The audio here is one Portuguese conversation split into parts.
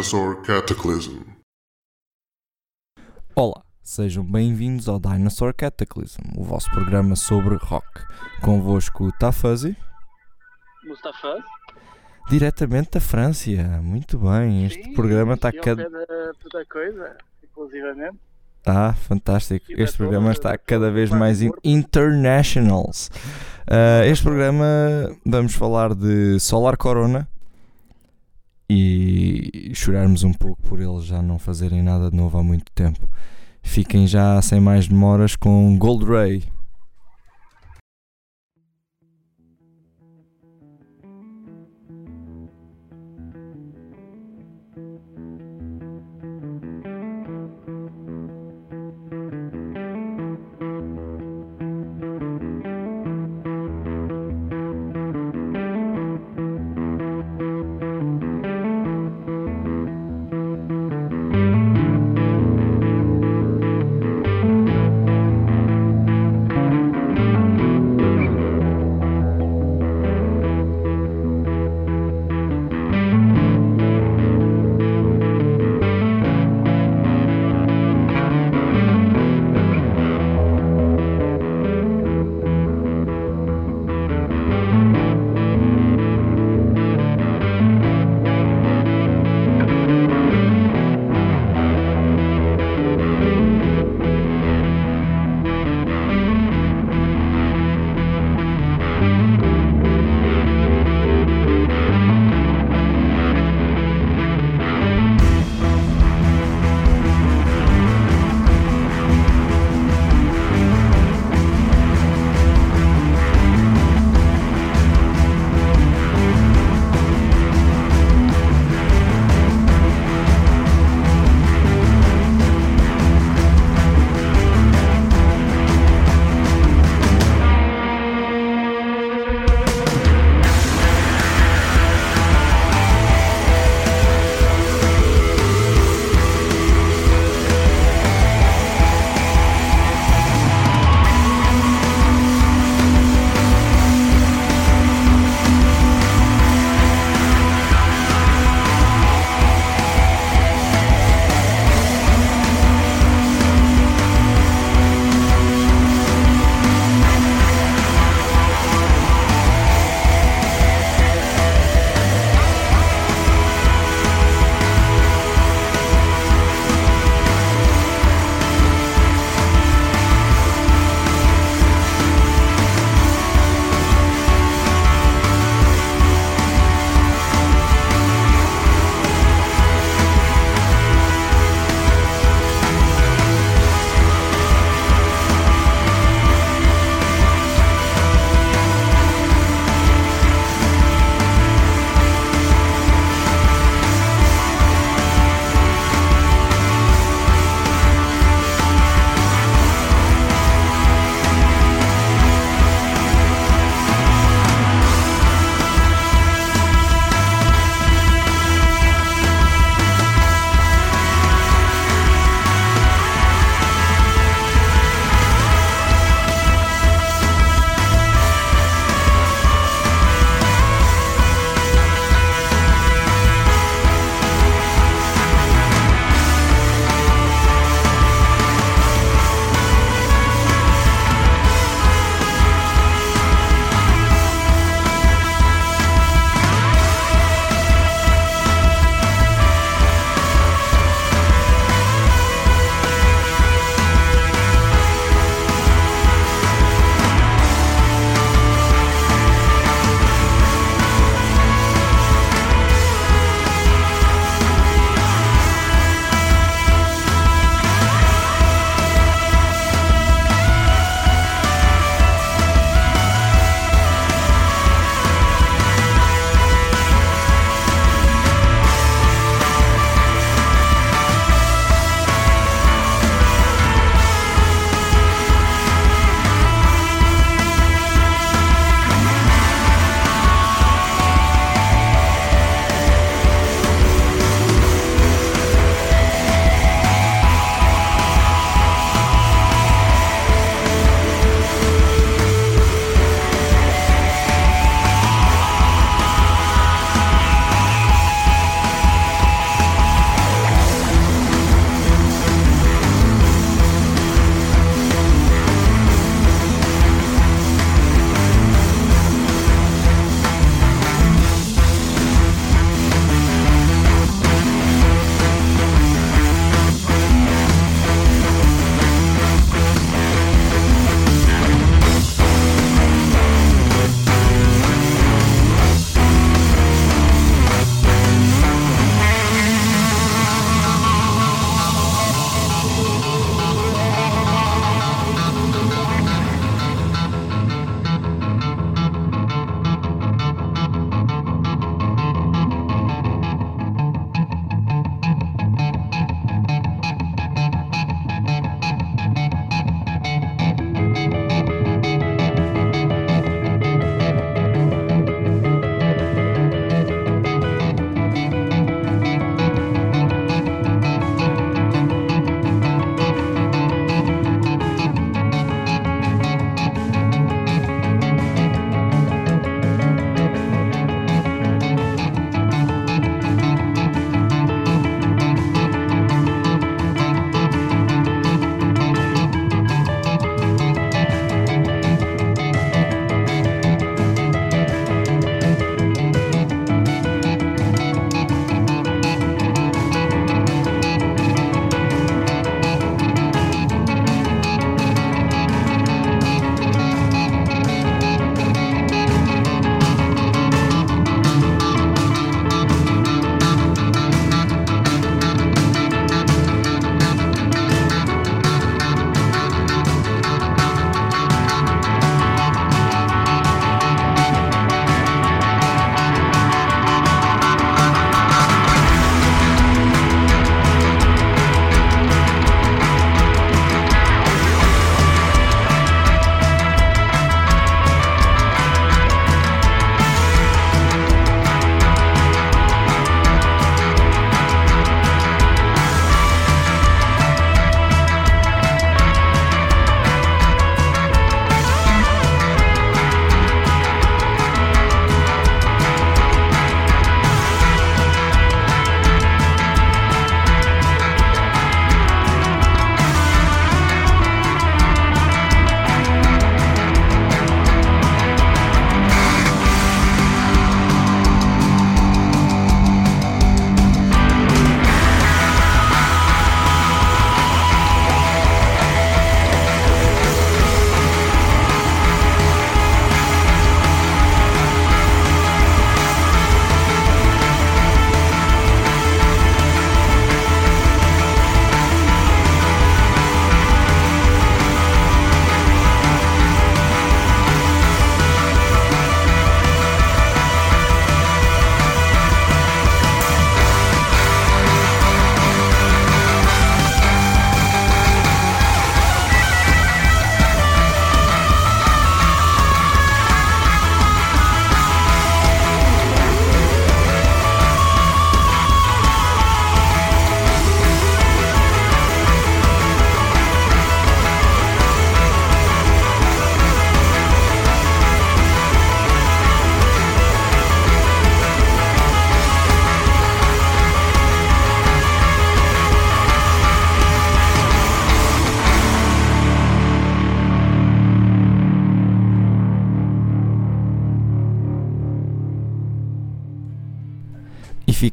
Dinosaur Cataclysm. Olá, sejam bem-vindos ao Dinosaur Cataclysm, o vosso programa sobre rock. Convosco está Fuzzy, Mustafa? diretamente da França. Muito bem, este Sim, programa está cada. pé da, da coisa, inclusivamente. Ah, fantástico. Este programa está da cada vez mais in- internationals. Ah, este programa vamos falar de Solar Corona e chorarmos um pouco por eles já não fazerem nada de novo há muito tempo. Fiquem já sem mais demoras com Gold Ray.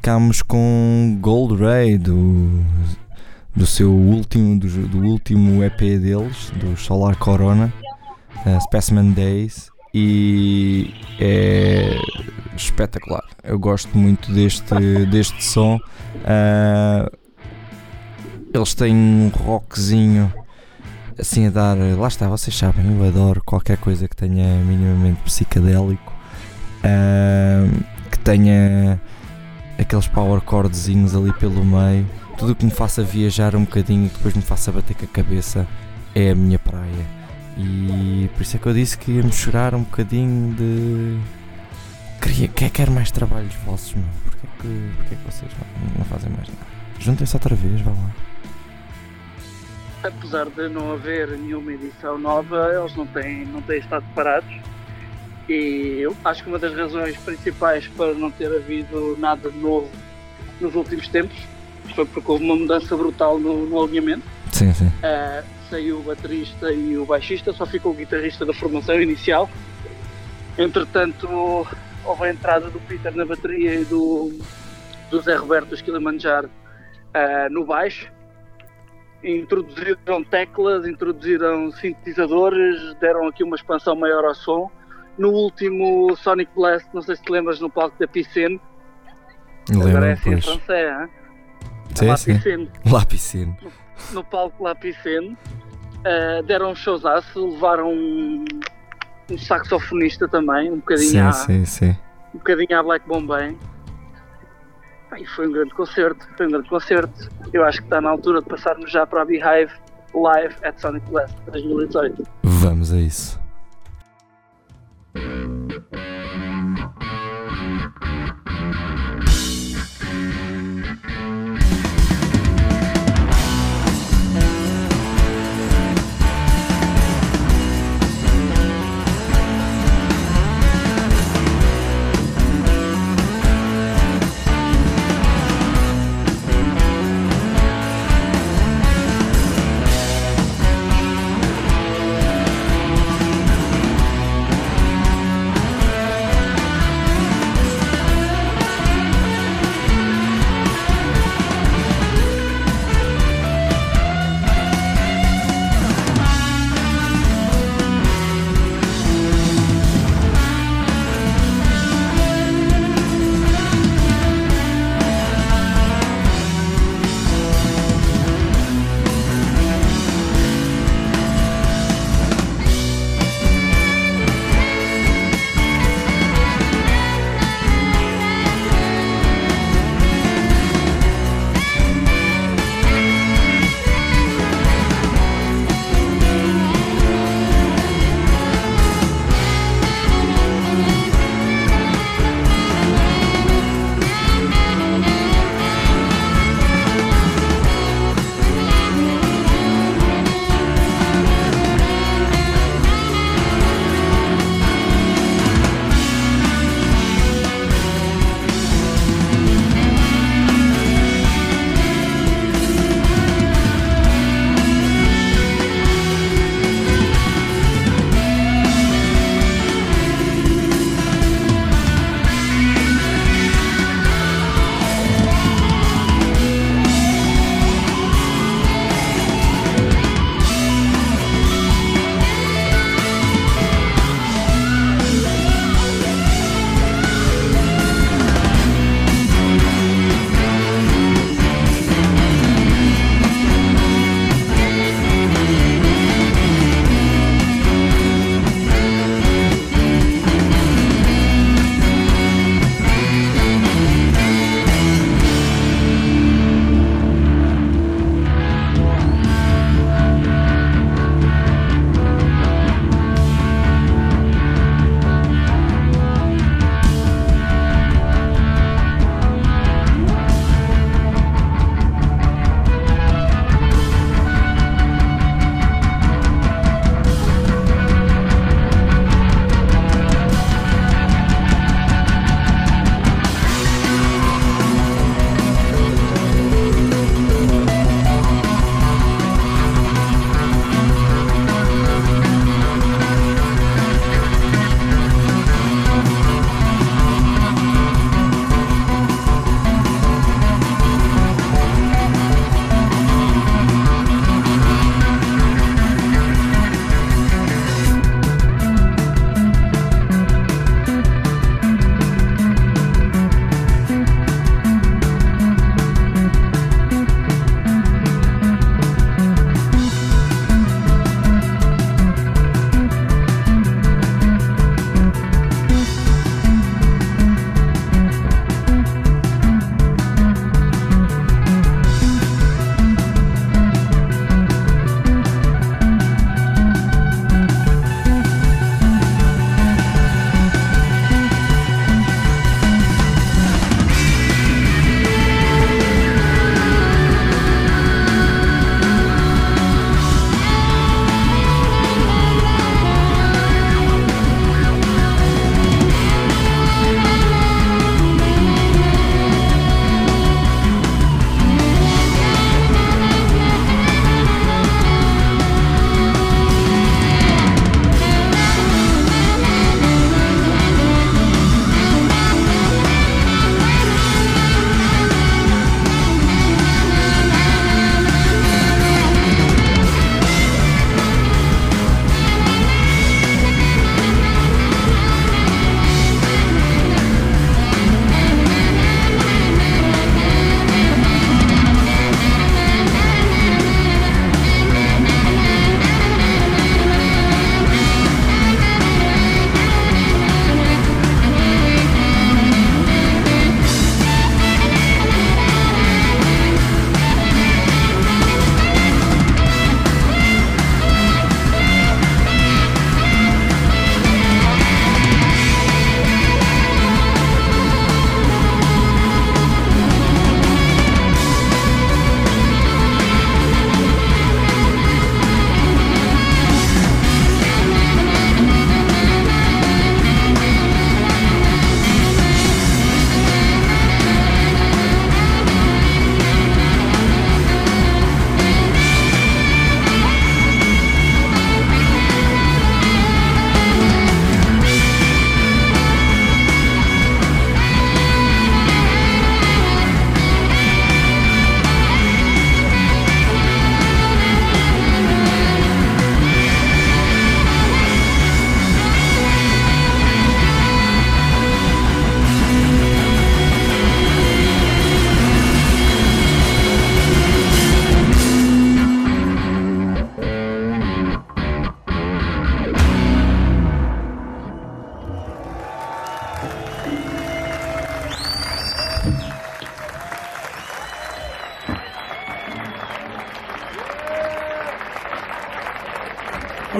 Ficámos com Gold Ray do, do seu último, do, do último EP deles, do Solar Corona, uh, Specimen Days, e é espetacular. Eu gosto muito deste, deste som. Uh, eles têm um rockzinho assim a dar. Lá está, vocês sabem, eu adoro qualquer coisa que tenha minimamente psicadélico, uh, que tenha aqueles power chordzinhos ali pelo meio, tudo que me faça viajar um bocadinho e depois me faça bater com a cabeça é a minha praia. E por isso é que eu disse que íamos chorar um bocadinho de. Queria, quer, quer mais trabalhos vossos, meu? Porquê que, porquê que vocês não, não fazem mais nada? Juntem-se outra vez, vá lá apesar de não haver nenhuma edição nova, eles não têm, não têm estado parados. E eu acho que uma das razões principais para não ter havido nada de novo nos últimos tempos foi porque houve uma mudança brutal no, no alinhamento. Sim, sim. Uh, saiu o baterista e o baixista, só ficou o guitarrista da formação inicial. Entretanto, houve a entrada do Peter na bateria e do, do Zé Roberto Esquilamanjar uh, no baixo introduziram teclas, introduziram sintetizadores, deram aqui uma expansão maior ao som. No último Sonic Blast, não sei se te lembras, no palco da Piscine. Lembro, é assim pois. em francês, hein? Sim, La sim. Piscine. Lá. No, no palco La Piscine. uh, deram um showzaço, levaram um, um saxofonista também, um bocadinho, Sim, à, sim, sim. um bocadinho à Black Bombay. E foi um grande concerto, foi um grande concerto. Eu acho que está na altura de passarmos já para a Beehive Live at Sonic Blast 2018. Vamos a isso. Yeah.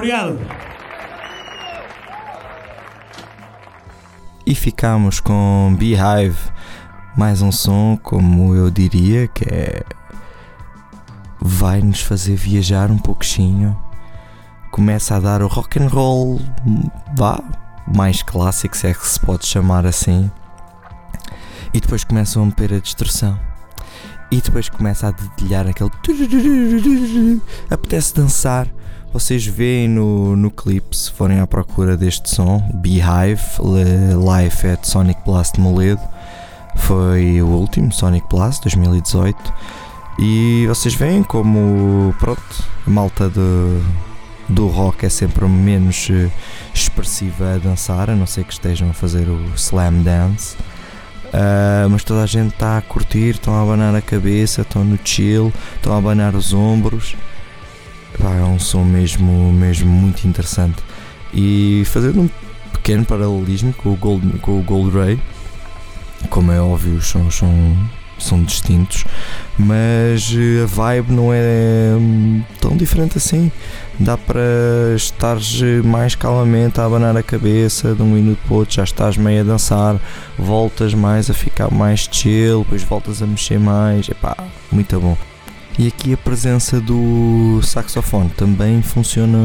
Obrigado. E ficamos com Beehive, mais um som, como eu diria, que é. vai nos fazer viajar um pouquinho. Começa a dar o rock and roll, vá, mais clássico, se é que se pode chamar assim. E depois começam a meter a destruição. E depois começa a dedilhar aquele. Apetece dançar. Vocês veem no, no clipe, se forem à procura deste som, Beehive, live at Sonic Blast Moledo. Foi o último, Sonic Blast 2018. E vocês veem como, pronto, a malta do, do rock é sempre menos eh, expressiva a dançar, a não ser que estejam a fazer o slam dance. Uh, mas toda a gente está a curtir, estão a abanar a cabeça, estão no chill, estão a abanar os ombros. Pá, é um som mesmo, mesmo muito interessante. E fazendo um pequeno paralelismo com o Gold, com o Gold Ray, como é óbvio, os sons são, são distintos, mas a vibe não é hum, tão diferente assim. Dá para estar mais calmamente a abanar a cabeça de um minuto para o outro, já estás meio a dançar, voltas mais a ficar mais chill, depois voltas a mexer mais, epá, muito bom. E aqui a presença do saxofone também funciona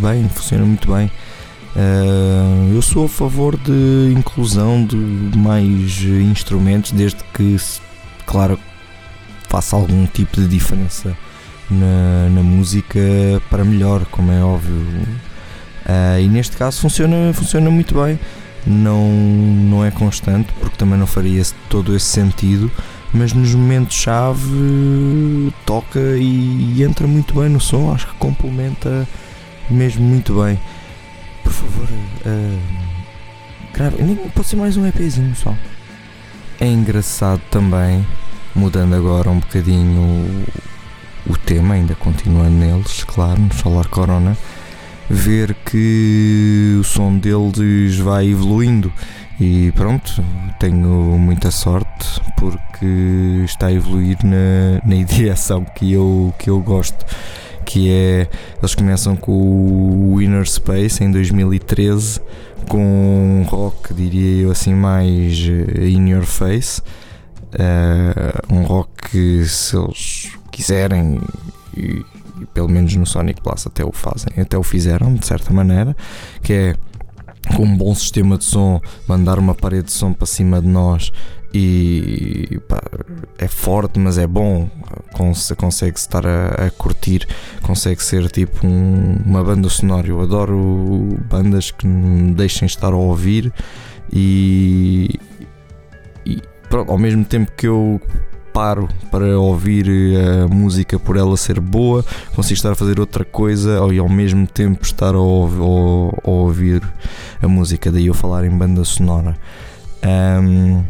bem, funciona muito bem. Uh, eu sou a favor de inclusão de mais instrumentos, desde que, claro, faça algum tipo de diferença na, na música para melhor, como é óbvio. Uh, e neste caso funciona, funciona muito bem. Não, não é constante, porque também não faria todo esse sentido, mas nos momentos-chave toca e, e, entra muito bem no som. Acho que complementa mesmo muito bem. Por favor, uh, grave. Pode ser mais um EPzinho só. É engraçado também, mudando agora um bocadinho o tema, ainda continuando neles, claro, no Solar Corona, ver que o som deles vai evoluindo e pronto, tenho muita sorte porque está a evoluir na, na direção que eu, que eu gosto. Que é, eles começam com o Inner Space em 2013, com um rock, diria eu assim, mais in your face. Uh, um rock que se eles quiserem e, e, pelo menos no Sonic Plus até o fazem, até o fizeram de certa maneira, que é com um bom sistema de som, mandar uma parede de som para cima de nós e pá, é forte, mas é bom. Consegue-se estar a, a, curtir, consegue ser tipo um, uma banda sonora. Eu adoro bandas que me deixem estar a ouvir e, e pronto, ao mesmo tempo que eu paro para ouvir eh, a música por ela ser boa, consigo estar a fazer outra coisa e ao mesmo tempo estar a, ouvir, a música, daí eu falar em banda sonora. Um,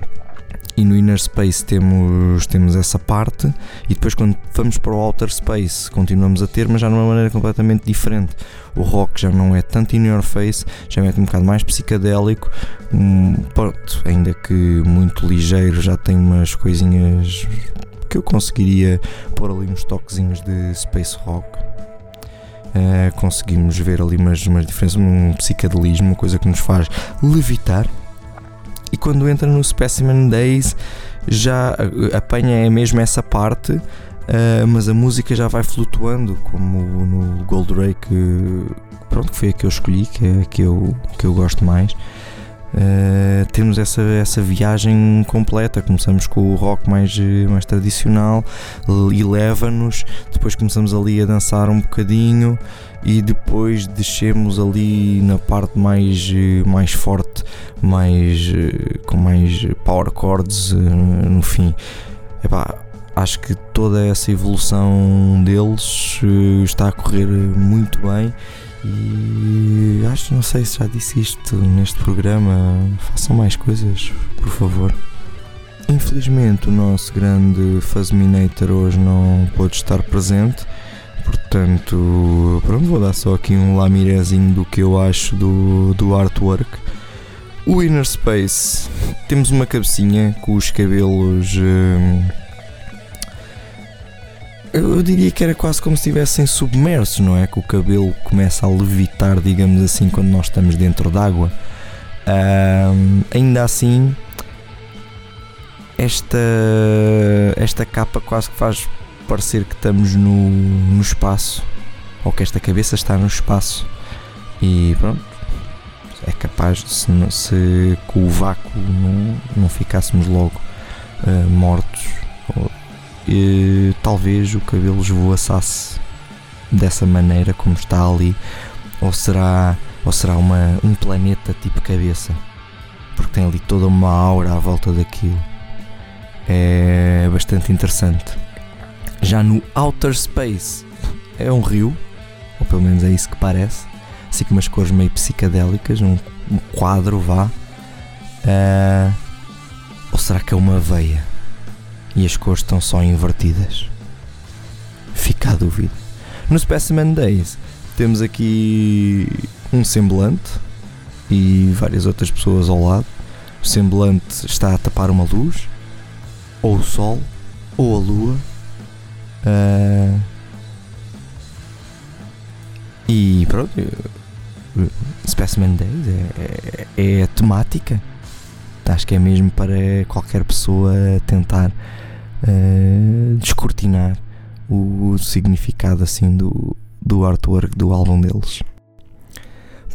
e no Inner Space temos, temos essa parte, e depois quando vamos para o Outer Space continuamos a ter, mas já de uma maneira completamente diferente. O rock já não é tanto in your face, já é um bocado mais psicadélico, um, pronto, ainda que muito ligeiro, já tem umas coisinhas que eu conseguiria pôr ali uns toquezinhos de space rock. Uh, conseguimos ver ali umas, umas diferenças, um psicadelismo, uma coisa que nos faz levitar e quando entra no Specimen Days já apanha mesmo essa parte, uh, mas a música já vai flutuando, como no Gold Ray que, pronto, que foi a que eu escolhi, que é a que eu, que eu gosto mais. Uh, temos essa, essa viagem completa. Começamos com o rock mais, mais tradicional e leva-nos. Depois começamos ali a dançar um bocadinho e depois descemos ali na parte mais, mais forte, mais, com mais power chords eh, no fim. Epá, acho que toda essa evolução deles eh, está a correr muito bem e acho, não sei se já disse isto neste programa, façam mais coisas, por favor. Infelizmente o nosso grande Fuzminator hoje não pôde estar presente, portanto, pronto, vou dar só aqui um lamirezinho do que eu acho do, do artwork. O Inner Space, temos uma cabecinha com os cabelos... Hum, eu diria que era quase como se estivessem submersos, não é? Que o cabelo começa a levitar, digamos assim, quando nós estamos dentro d'água. Um, ainda assim, esta, esta capa quase que faz parecer que estamos no, no espaço, ou que esta cabeça está no espaço. E pronto, é capaz, se, se com o vácuo não, não ficássemos logo uh, mortos, ou, e, talvez o cabelo esvoaçasse dessa maneira como está ali, ou será, ou será uma, um planeta tipo cabeça, porque tem ali toda uma aura à volta daquilo. É bastante interessante. Já no Outer Space é um rio, ou pelo menos é isso que parece assim com umas cores meio psicadélicas, um, um quadro vá. Uh, ou será que é uma veia e as cores estão só invertidas? Fica a dúvida. No Specimen Days temos aqui um semblante e várias outras pessoas ao lado. O semblante está a tapar uma luz, ou o sol, ou a lua. Uh, e pronto, Specimen Days é, é, é, temática. Acho que é mesmo para qualquer pessoa tentar uh, descortinar o, significado assim do, do artwork do álbum deles.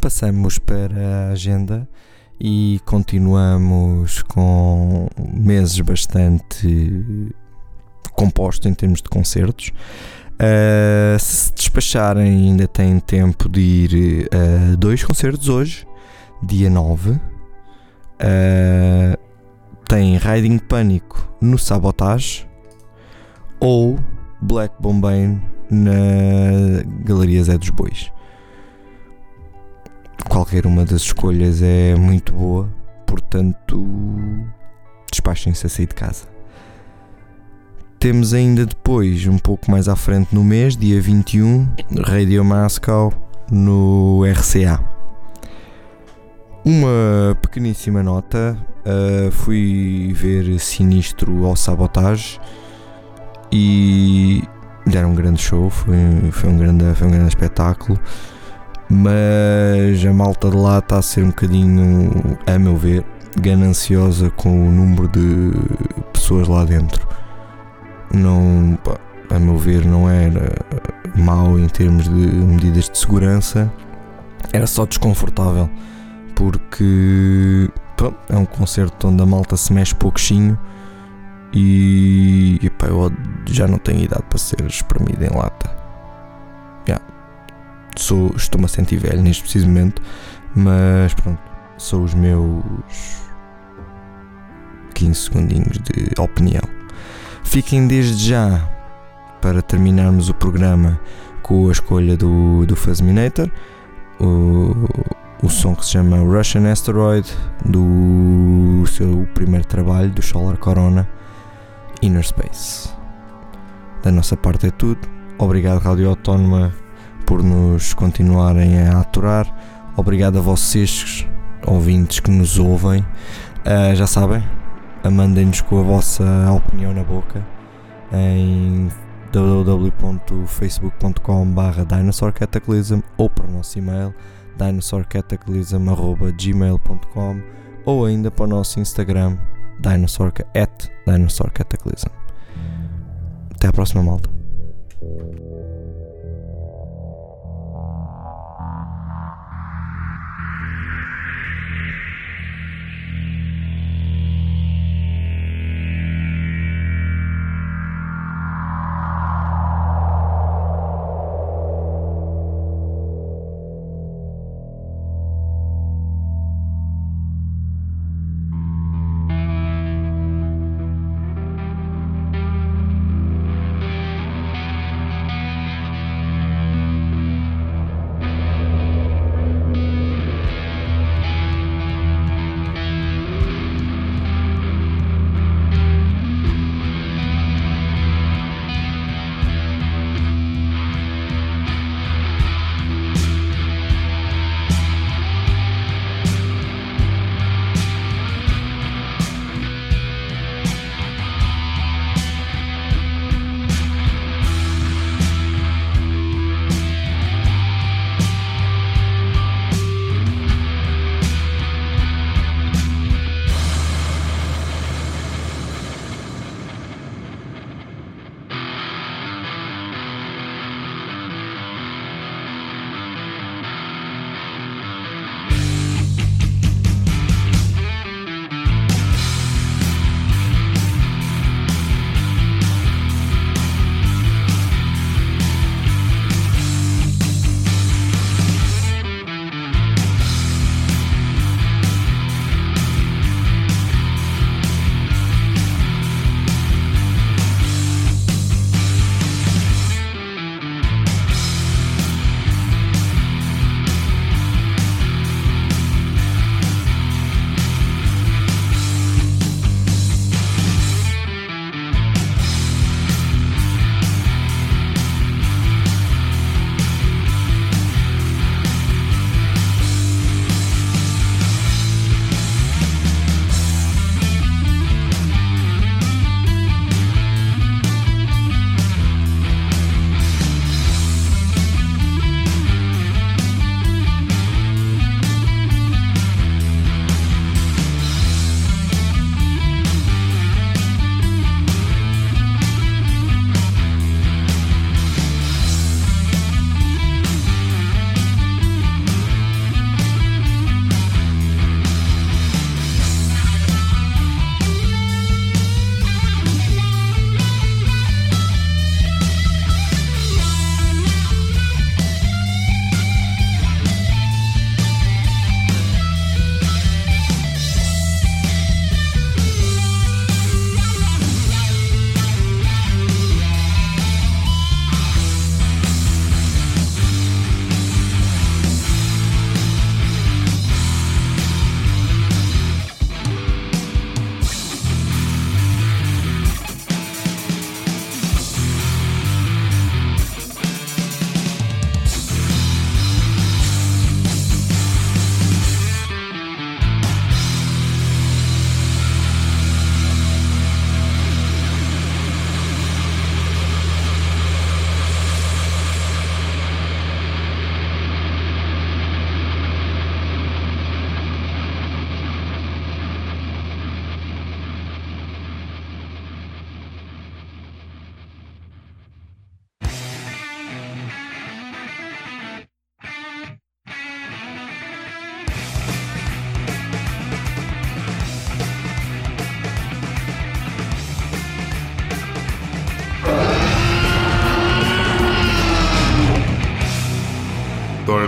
Passamos para a agenda e continuamos com meses bastante compostos em termos de concertos. Uh, se despacharem, ainda têm tempo de ir a dois concertos hoje, dia 9. Uh, tem Riding Pânico no Sabotage ou Black Bombay na Galeria Zé dos Bois. Qualquer uma das escolhas é muito boa, portanto, despachem-se a sair de casa. Temos ainda depois, um pouco mais à frente no mês, dia 21, Radio Moscow no RCA. Uma pequeníssima nota, uh, fui ver Sinistro ao Sabotage e deram um grande show, foi, foi, um grande, foi um grande espetáculo, mas a malta de lá está a ser um bocadinho, a meu ver, gananciosa com o número de pessoas lá dentro. Não, a meu ver, não era mau em termos de medidas de segurança, era só desconfortável, porque é um concerto onde a malta se mexe pouquinho e, e pá, eu já não tenho idade para ser espremido em lata. Yeah. Sou, estou-me a sentir velho neste preciso momento, mas pronto, são os meus 15 segundinhos de opinião. Fiquem desde já para terminarmos o programa com a escolha do, do Fuzminator, o, o som que se chama Russian Asteroid, do seu primeiro trabalho, do Solar Corona, Inner Space. Da nossa parte é tudo. Obrigado, Rádio Autónoma, por nos continuarem a aturar. Obrigado a vocês, ouvintes que nos ouvem. Uh, já sabem, mandem-nos com a vossa opinião na boca em www.facebook.com.br dinosaurcataclysm ou para o nosso e-mail dinosaurcataclysm.gmail.com ou ainda para o nosso Instagram dinosaur, at dinosaurcataclysm. Até à próxima malta.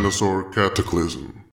Dinosaur Cataclysm.